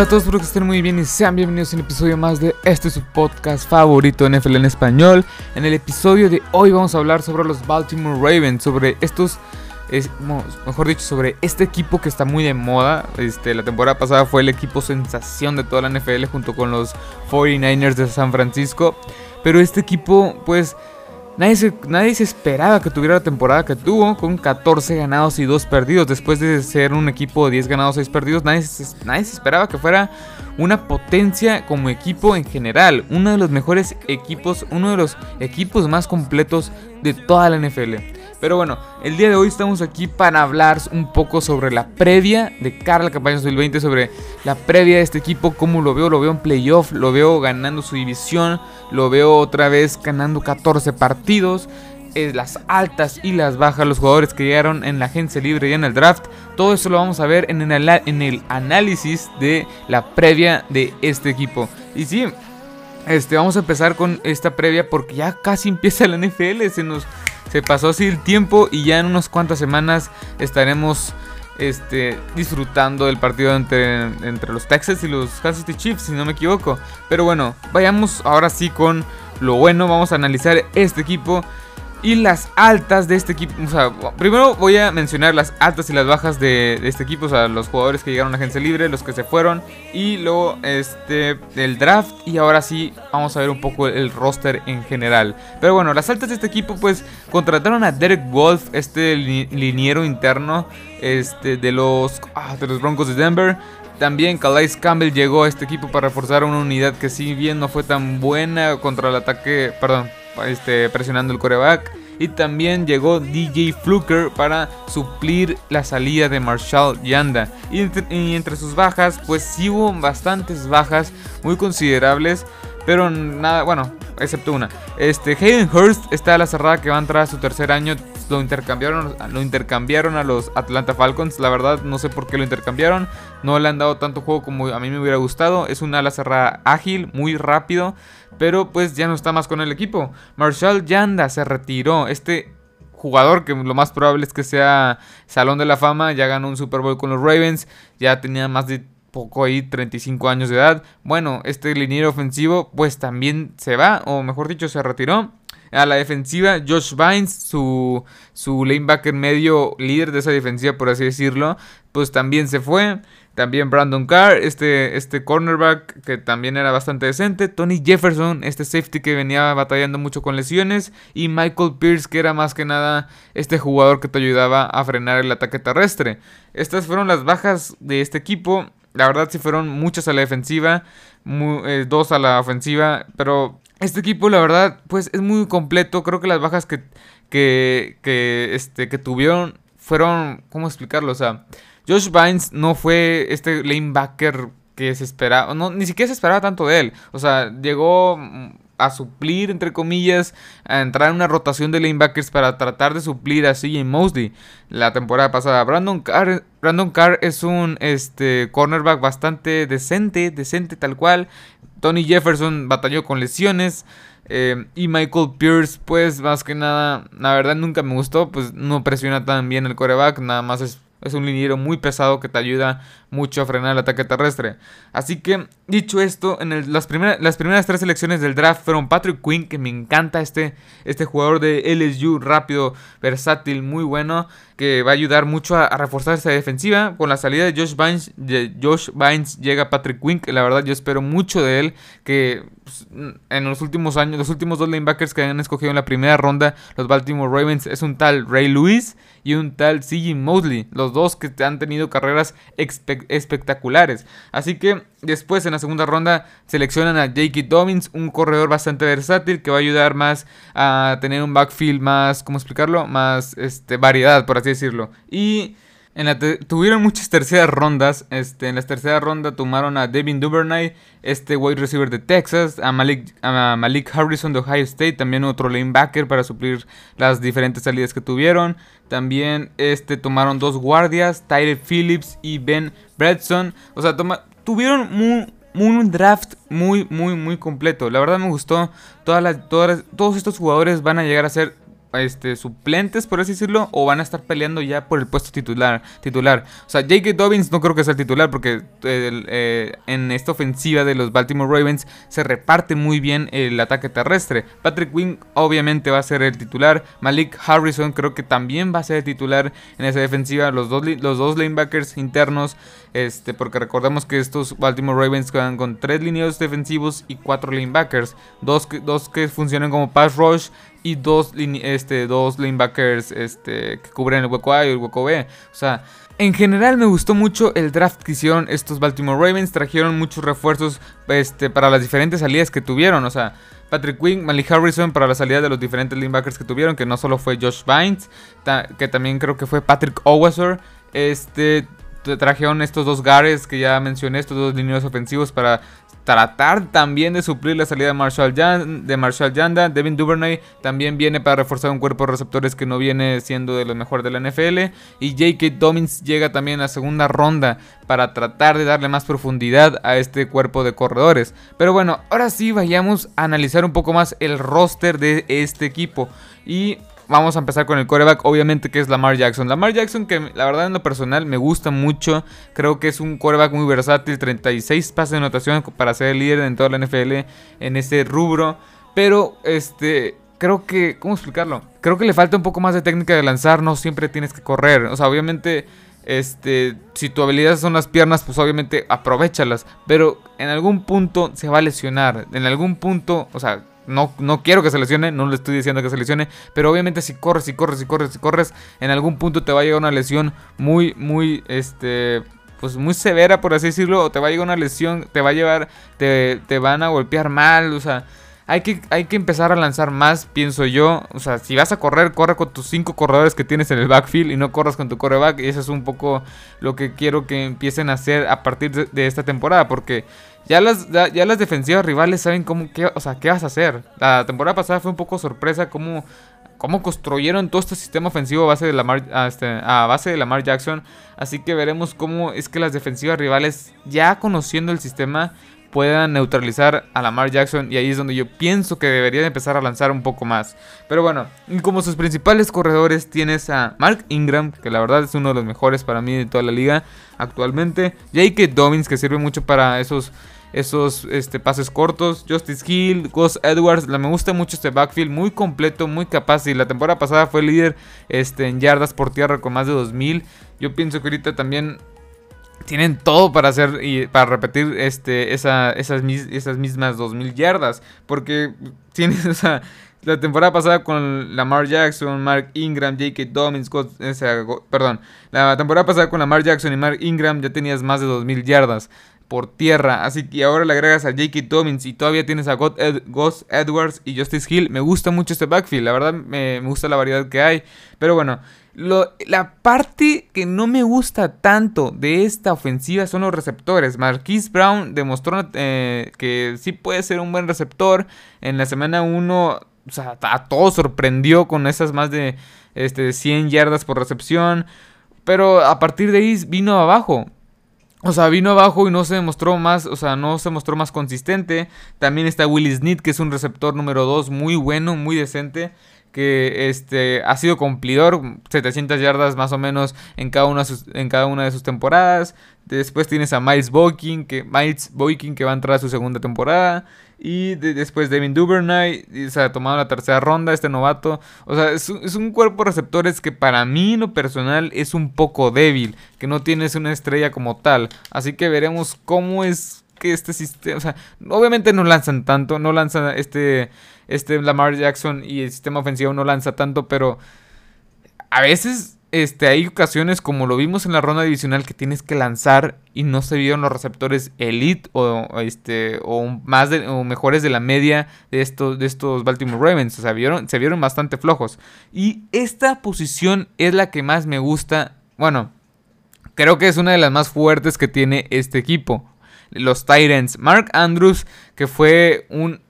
Hola a todos, espero que estén muy bien y sean bienvenidos a un episodio más de este su podcast favorito NFL en español. En el episodio de hoy vamos a hablar sobre los Baltimore Ravens, sobre estos, mejor dicho, sobre este equipo que está muy de moda. Este, la temporada pasada fue el equipo sensación de toda la NFL junto con los 49ers de San Francisco. Pero este equipo, pues, Nadie se, esperaba que tuviera la temporada que tuvo, con 14 ganados y 2 perdidos. Después de ser un equipo de 10 ganados y 6 perdidos, nadie, nadie se esperaba que fuera una potencia como equipo en general. Uno de los mejores equipos, uno de los equipos más completos de toda la NFL. Pero bueno, el día de hoy estamos aquí para hablar un poco sobre la previa de cara a la campaña 2020, sobre la previa de este equipo, cómo lo veo, lo veo en playoff, lo veo ganando su división, lo veo otra vez ganando 14 partidos, eh, las altas y las bajas, los jugadores que llegaron en la agencia libre y en el draft, todo eso lo vamos a ver en el, en el análisis de la previa de este equipo. Y sí, este, vamos a empezar con esta previa porque ya casi empieza la NFL, se nos se pasó así el tiempo y ya en unas cuantas semanas estaremos este, disfrutando del partido entre, entre los Texas y los Kansas City Chiefs, si no me equivoco. Pero bueno, vayamos ahora sí con lo bueno. Vamos a analizar este equipo y las altas de este equipo. O sea, primero voy a mencionar las altas y las bajas de, este equipo. O sea, los jugadores que llegaron a agencia libre, los que se fueron. Y luego este, el draft. Y ahora sí, vamos a ver un poco el roster en general. Pero bueno, las altas de este equipo, pues contrataron a Derek Wolf, este liniero interno este, de, los, ah, de los Broncos de Denver. También Calais Campbell llegó a este equipo para reforzar una unidad que si bien no fue tan buena contra el ataque, perdón, este, presionando el coreback. Y también llegó DJ Fluker para suplir la salida de Marshall Yanda. Y entre, sus bajas, pues sí hubo bastantes bajas muy considerables. Pero nada, bueno, excepto una. Este, Hayden Hurst está a la cerrada que va a entrar a su tercer año. Lo intercambiaron, lo intercambiaron a los Atlanta Falcons. La verdad, no sé por qué lo intercambiaron. No le han dado tanto juego como a mí me hubiera gustado. Es un ala cerrada ágil, muy rápido pero pues ya no está más con el equipo. Marshall Yanda se retiró. Este jugador que lo más probable es que sea Salón de la Fama, ya ganó un Super Bowl con los Ravens, ya tenía más de poco ahí 35 años de edad. Bueno, este liniero ofensivo pues también se va, o mejor dicho se retiró. A la defensiva, Josh Vines, su, su lanebacker medio líder de esa defensiva, por así decirlo, pues también se fue. También Brandon Carr, este, este cornerback que también era bastante decente. Tony Jefferson, este safety que venía batallando mucho con lesiones. Y Michael Pierce, que era más que nada este jugador que te ayudaba a frenar el ataque terrestre. Estas fueron las bajas de este equipo. La verdad sí fueron muchas a la defensiva, eh, dos a la ofensiva. Pero este equipo, la verdad, pues es muy completo. Creo que las bajas que, que, que, este, que tuvieron fueron, ¿cómo explicarlo? O sea... Josh Vines no fue este lanebacker que se esperaba, no, ni siquiera se esperaba tanto de él. O sea, llegó a suplir, entre comillas, a entrar en una rotación de lanebackers para tratar de suplir a CJ Mosley la temporada pasada. Brandon Carr, Brandon Carr es un este, cornerback bastante decente, decente tal cual. Tony Jefferson batalló con lesiones. Eh, y Michael Pierce, pues más que nada, la verdad nunca me gustó, pues no presiona tan bien el coreback, nada más es es un liniero muy pesado que te ayuda mucho a frenar el ataque terrestre. Así que, dicho esto, en las, primeras, las primeras tres selecciones del draft fueron Patrick Quinn, que me encanta este, este jugador de LSU, rápido, versátil, muy bueno, que va a ayudar mucho a, reforzar esa defensiva. Con la salida de Josh Vines, Josh Vines llega Patrick que la verdad yo espero mucho de él, que pues, en los últimos años, los últimos dos linebackers que han escogido en la primera ronda, los Baltimore Ravens, es un tal Ray Lewis y un tal C.G. Mosley, los dos que han tenido carreras espectaculares. Así que después en la segunda ronda seleccionan a J.K. Dobbins, un corredor bastante versátil que va a ayudar más a tener un backfield más, ¿cómo explicarlo? Más este, variedad, por así decirlo. Y en la tuvieron muchas terceras rondas. Este, en la tercera ronda tomaron a Devin Duvernay, este wide receiver de Texas, a Malik, a Malik Harrison de Ohio State, también otro linebacker para suplir las diferentes salidas que tuvieron. También este, tomaron dos guardias, Tyre Phillips y Ben Bradson. O sea, tuvieron un draft muy, muy, muy completo. La verdad me gustó. todas, todos estos jugadores van a llegar a ser este, suplentes, por así decirlo, o van a estar peleando ya por el puesto titular. titular. O sea, J.K. Dobbins no creo que sea el titular porque eh, en esta ofensiva de los Baltimore Ravens se reparte muy bien el ataque terrestre. Patrick Wing obviamente va a ser el titular. Malik Harrison creo que también va a ser el titular en esa defensiva. Los dos, los dos linebackers internos, este, porque recordemos que estos Baltimore Ravens quedan con tres líneas defensivos y cuatro linebackers. Dos que, dos que funcionan como pass rush y dos, este, dos linebackers este, que cubren el hueco A y el hueco B. O sea, en general me gustó mucho el draft que hicieron estos Baltimore Ravens. Trajeron muchos refuerzos este, para las diferentes salidas que tuvieron. O sea, Patrick Quinn, Malik Harrison para la salida de los diferentes linebackers que tuvieron. Que no solo fue Josh Vines, que también creo que fue Patrick Owasor. Este, trajeron estos dos Gares que ya mencioné, estos dos líneas ofensivos para tratar también de suplir la salida de Marshall, de Marshall Yanda. Devin Duvernay también viene para reforzar un cuerpo de receptores que no viene siendo de los mejores de la NFL. Y J.K. Dobbins llega también a segunda ronda para tratar de darle más profundidad a este cuerpo de corredores. Pero bueno, ahora sí vayamos a analizar un poco más el roster de este equipo. Y vamos a empezar con el coreback, obviamente que es Lamar Jackson. Lamar Jackson que la verdad en lo personal me gusta mucho, creo que es un coreback muy versátil, 36 pases de anotación para ser el líder en toda la NFL en ese rubro, pero este creo que ¿cómo explicarlo? Creo que le falta un poco más de técnica de lanzar, no siempre tienes que correr, o sea, obviamente este, si tu habilidad son las piernas, pues obviamente aprovechalas. Pero en algún punto se va a lesionar. En algún punto, o sea, no, no quiero que se lesione, no le estoy diciendo que se lesione, pero obviamente si corres, si corres, si corres, si corres, en algún punto te va a llegar una lesión muy, muy, este, pues muy severa, por así decirlo, o te va a llegar una lesión, te va a llevar, te, te van a golpear mal, o sea, hay que, hay que empezar a lanzar más, pienso yo. O sea, si vas a correr, corre con tus cinco corredores que tienes en el backfield y no corras con tu coreback. Y eso es un poco lo que quiero que empiecen a hacer a partir de, esta temporada. Porque ya las, ya, las defensivas rivales saben cómo, qué, o sea, qué vas a hacer. La temporada pasada fue un poco sorpresa cómo, cómo construyeron todo este sistema ofensivo a base de Lamar, a, este, a base de Lamar Jackson. Así que veremos cómo es que las defensivas rivales, ya conociendo el sistema, puedan neutralizar a Lamar Jackson y ahí es donde yo pienso que debería empezar a lanzar un poco más. Pero bueno, como sus principales corredores tienes a Mark Ingram, que la verdad es uno de los mejores para mí de toda la liga actualmente, Jake Dobbins, que sirve mucho para esos esos este, pases cortos. Justice Hill, Gus Edwards. Me gusta mucho este backfield. Muy completo, muy capaz. Y la temporada pasada fue líder este, en yardas por tierra con más de 2000. Yo pienso que ahorita también tienen todo para hacer y para repetir este, esa, esas, esas mismas 2000 yardas. Porque tienes esa. La temporada pasada con Lamar Jackson, Mark Ingram, J.K. Dobbins, perdón, la temporada pasada con Lamar Jackson y Mark Ingram ya tenías más de 2000 yardas por tierra. Así que ahora le agregas a J.K. Dobbins y todavía tienes a Gus Edwards y Justice Hill. Me gusta mucho este backfield, la verdad me gusta la variedad que hay. Pero bueno, la parte que no me gusta tanto de esta ofensiva son los receptores. Marquise Brown demostró eh, que sí puede ser un buen receptor. En la semana 1, o sea, a todos sorprendió con esas más de este, 100 yardas por recepción. Pero a partir de ahí vino abajo. O sea, vino abajo y no se demostró más, o sea, no se mostró más consistente. También está Willis Snead, que es un receptor número 2 muy bueno, muy decente que este, ha sido cumplidor, 700 yardas más o menos en cada una, en cada una de sus temporadas. Después tienes a Miles Boykin, que, Miles Boykin, que va a entrar a su segunda temporada. Y después Devin Duvernay, se ha tomado la tercera ronda, este novato. O sea, es, es, un cuerpo de receptores que para mí, en lo personal, es un poco débil. Que no tienes una estrella como tal. Así que veremos cómo es que este sistema. O sea, obviamente no lanzan tanto, no lanzan este este Lamar Jackson y el sistema ofensivo no lanza tanto, pero a veces este, hay ocasiones como lo vimos en la ronda divisional que tienes que lanzar y no se vieron los receptores elite o, este, o más o mejores de la media de estos, de estos Baltimore Ravens. O sea, vieron, se vieron bastante flojos. Y esta posición es la que más me gusta. Bueno, creo que es una de las más fuertes que tiene este equipo. Los Titans. Mark Andrews, que fue un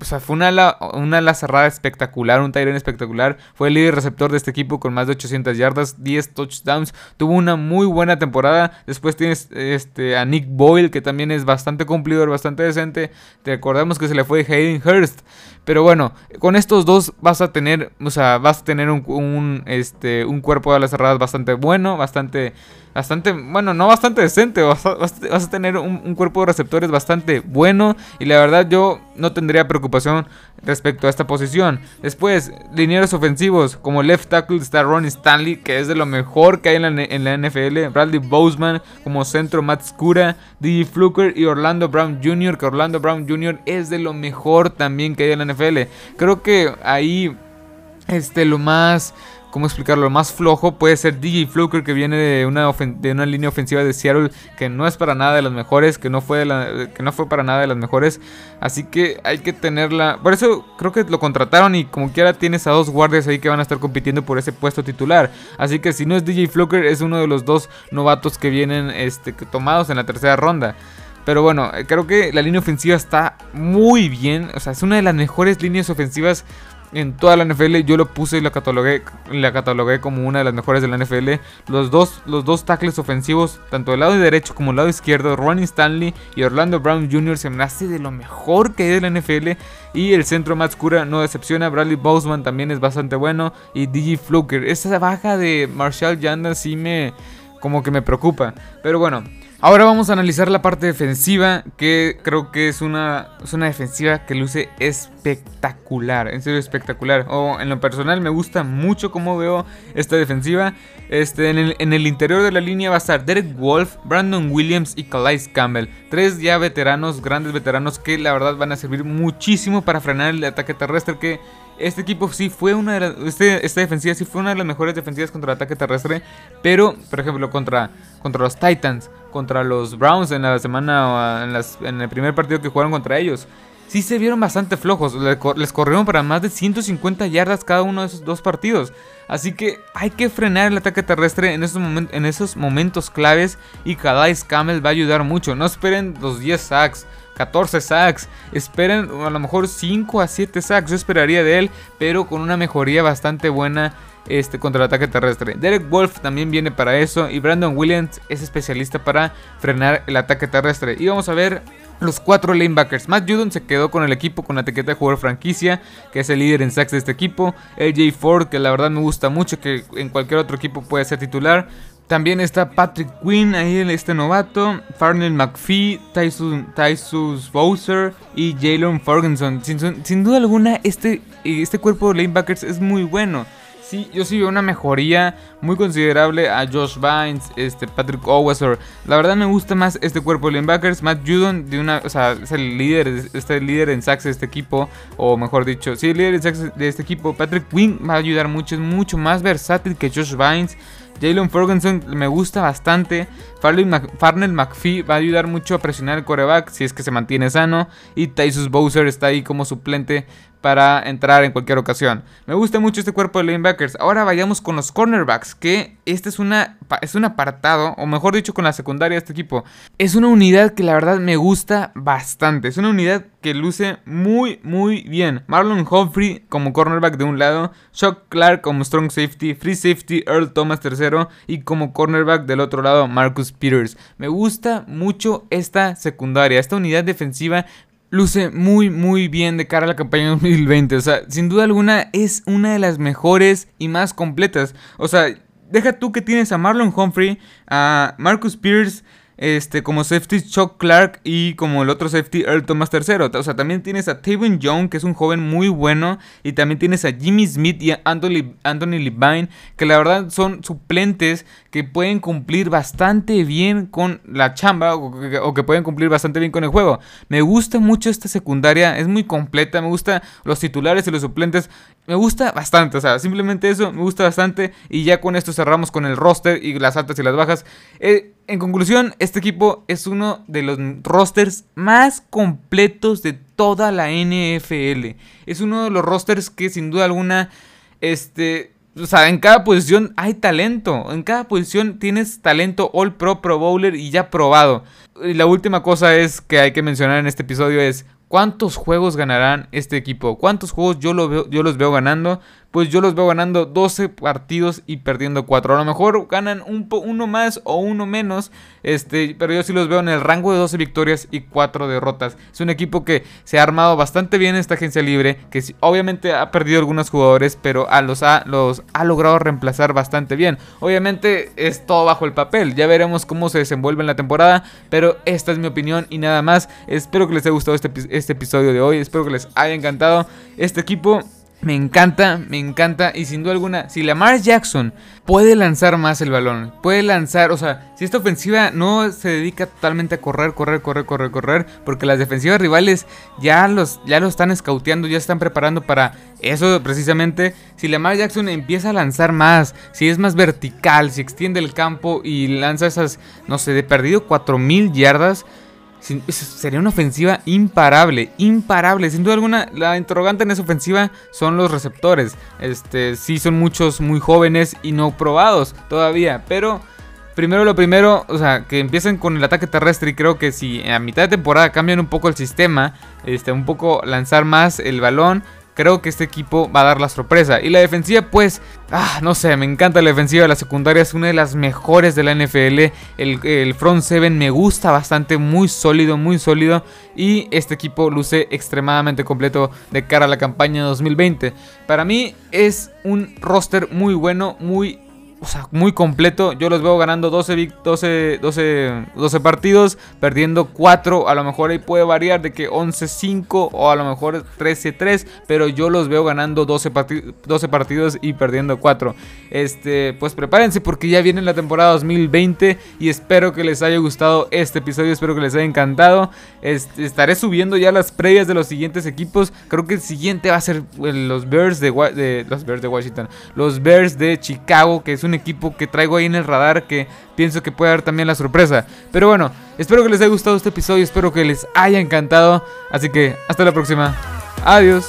o sea, fue una ala, una cerrada espectacular, un Tyrant espectacular. Fue el líder receptor de este equipo con más de 800 yardas, 10 touchdowns. Tuvo una muy buena temporada. Después tienes este, a Nick Boyle, que también es bastante cumplidor, bastante decente. Te recordamos que se le fue Hayden Hurst. Pero bueno, con estos dos vas a tener, o sea, vas a tener un, este, un cuerpo de alas cerradas bastante bueno, bastante bastante, bueno, no bastante decente, vas a, tener un, cuerpo de receptores bastante bueno y la verdad yo no tendría preocupación respecto a esta posición. Después, linieros ofensivos como left tackle está Ronnie Stanley, que es de lo mejor que hay en la, NFL, Bradley Boseman como centro Matt Scura, DJ Fluker y Orlando Brown Jr., que Orlando Brown Jr. es de lo mejor también que hay en la NFL. Creo que ahí este lo más ¿cómo explicarlo? Lo más flojo puede ser DJ Fluker que viene de una, de una línea ofensiva de Seattle que no es para nada de las mejores, que no, fue que no fue para nada de las mejores. Así que hay que tenerla. Por eso creo que lo contrataron y como quiera tienes a dos guardias ahí que van a estar compitiendo por ese puesto titular. Así que si no es DJ Fluker es uno de los dos novatos que vienen este, tomados en la tercera ronda. Pero bueno, creo que la línea ofensiva está muy bien. O sea, es una de las mejores líneas ofensivas en toda la NFL. Yo lo puse y la catalogué, la catalogué como una de las mejores de la NFL. Los dos, los dos tackles ofensivos, tanto del lado derecho como del lado izquierdo, Ronnie Stanley y Orlando Brown Jr. se me hace de lo mejor que hay de la NFL. Y el centro más cura no decepciona. Bradley Boseman también es bastante bueno. Y DJ Fluker. Esa baja de Marshall Yanda sí me como que me preocupa. Pero bueno, Ahora vamos a analizar la parte defensiva, que creo que es una, es una defensiva que luce espectacular, en serio espectacular. O en lo personal me gusta mucho cómo veo esta defensiva. Este, en, el, interior de la línea va a estar Derek Wolf, Brandon Williams y Calais Campbell. Tres ya veteranos, grandes veteranos que la verdad van a servir muchísimo para frenar el ataque terrestre que este equipo sí fue una de las. Este, esta defensiva sí fue una de las mejores defensivas contra el ataque terrestre. Pero, por ejemplo, contra, contra los Titans, contra los Browns en la semana. En, en el primer partido que jugaron contra ellos. Sí se vieron bastante flojos. Les corrieron para más de 150 yardas cada uno de esos dos partidos. Así que hay que frenar el ataque terrestre en esos, en esos momentos claves. Y Calais Camel va a ayudar mucho. No esperen los 10 sacks. 14 sacks. Esperen a lo mejor 5 a 7 sacks. Yo esperaría de él, pero con una mejoría bastante buena este, contra el ataque terrestre. Derek Wolf también viene para eso. Y Brandon Williams es especialista para frenar el ataque terrestre. Y vamos a ver los cuatro lanebackers. Matt Judon se quedó con el equipo con la etiqueta de jugador franquicia, que es el líder en sacks de este equipo. AJ Ford, que la verdad me gusta mucho, que en cualquier otro equipo puede ser titular. También está Patrick Quinn, ahí este novato, Farnell McPhee, Tysus Bowser y Jalen Ferguson. Sin, duda alguna, este, este cuerpo de lanebackers es muy bueno. Sí, yo sí veo una mejoría muy considerable a Josh Vines, este, Patrick Oweser. La verdad me gusta más este cuerpo de linebackers. Matt Judon, de una, o sea, es el líder, este líder en sacks de este equipo. O mejor dicho, sí, el líder en sacks de este equipo. Patrick Quinn va a ayudar mucho, es mucho más versátil que Josh Vines. Jalen Ferguson me gusta bastante. Farnell McPhee va a ayudar mucho a presionar el coreback si es que se mantiene sano. Y Tysus Bowser está ahí como suplente para entrar en cualquier ocasión. Me gusta mucho este cuerpo de linebackers. Ahora vayamos con los cornerbacks, que este es, una, es un apartado, o mejor dicho, con la secundaria de este equipo. Es una unidad que la verdad me gusta bastante. Es una unidad que luce muy, muy bien. Marlon Humphrey como cornerback de un lado, Chuck Clark como strong safety, free safety Earl Thomas III y como cornerback del otro lado Marcus Peters. Me gusta mucho esta secundaria, esta unidad defensiva luce muy muy bien de cara a la campaña 2020. O sea, sin duda alguna es una de las mejores y más completas. O sea, deja tú que tienes a Marlon Humphrey, a Marcus Pierce, este, como safety Chuck Clark y como el otro safety Earl Thomas III. O sea, también tienes a Tavon Young, que es un joven muy bueno, y también tienes a Jimmy Smith y a Anthony, Anthony Levine, que la verdad son suplentes que pueden cumplir bastante bien con la chamba o que, pueden cumplir bastante bien con el juego. Me gusta mucho esta secundaria, es muy completa, me gusta los titulares y los suplentes, me gusta bastante, o sea, simplemente eso, me gusta bastante y ya con esto cerramos con el roster y las altas y las bajas. Eh, en conclusión, este equipo es uno de los rosters más completos de toda la NFL. Es uno de los rosters que sin duda alguna, este, o sea, en cada posición hay talento. En cada posición tienes talento All Pro, Pro Bowler y ya probado. Y la última cosa es que hay que mencionar en este episodio es ¿Cuántos juegos ganarán este equipo? ¿Cuántos juegos yo, lo veo, yo los veo ganando? Pues yo los veo ganando 12 partidos y perdiendo 4. A lo mejor ganan un uno más o uno menos, este, pero yo sí los veo en el rango de 12 victorias y 4 derrotas. Es un equipo que se ha armado bastante bien en esta agencia libre, que obviamente ha perdido algunos jugadores, pero a los, ha, los ha logrado reemplazar bastante bien. Obviamente es todo bajo el papel, ya veremos cómo se desenvuelve en la temporada, pero esta es mi opinión y nada más. Espero que les haya gustado este, este episodio de hoy, espero que les haya encantado este equipo. Me encanta, me encanta. Y sin duda alguna, si Lamar Jackson puede lanzar más el balón, puede lanzar, o sea, si esta ofensiva no se dedica totalmente a correr, correr, correr, correr, correr, porque las defensivas rivales ya los, ya lo están escauteando, ya están preparando para eso precisamente. Si Lamar Jackson empieza a lanzar más, si es más vertical, si extiende el campo y lanza esas, no sé, de perdido 4000 yardas Sería una ofensiva imparable, imparable. Sin duda alguna, la interrogante en esa ofensiva son los receptores. Este, sí son muchos muy jóvenes y no probados todavía, pero primero lo primero, o sea, que empiecen con el ataque terrestre y creo que si a mitad de temporada cambian un poco el sistema, este, un poco lanzar más el balón, creo que este equipo va a dar la sorpresa. Y la defensiva, pues, ah, no sé, me encanta la defensiva. La secundaria es una de las mejores de la NFL. El, front seven me gusta bastante, muy sólido, muy sólido. Y este equipo luce extremadamente completo de cara a la campaña 2020. Para mí es un roster muy bueno, muy o sea, muy completo. Yo los veo ganando 12, 12, 12, 12 partidos, perdiendo 4. A lo mejor ahí puede variar de que 11-5 o a lo mejor 13-3. Pero yo los veo ganando 12, 12 partidos y perdiendo 4. Este, pues prepárense porque ya viene la temporada 2020 y espero que les haya gustado este episodio. Espero que les haya encantado. estaré subiendo ya las previas de los siguientes equipos. Creo que el siguiente va a ser eh, los Bears de, de los Bears de Washington. Los Bears de Chicago, que es un equipo que traigo ahí en el radar que pienso que puede dar también la sorpresa. Pero bueno, espero que les haya gustado este episodio, espero que les haya encantado. Así que hasta la próxima. Adiós.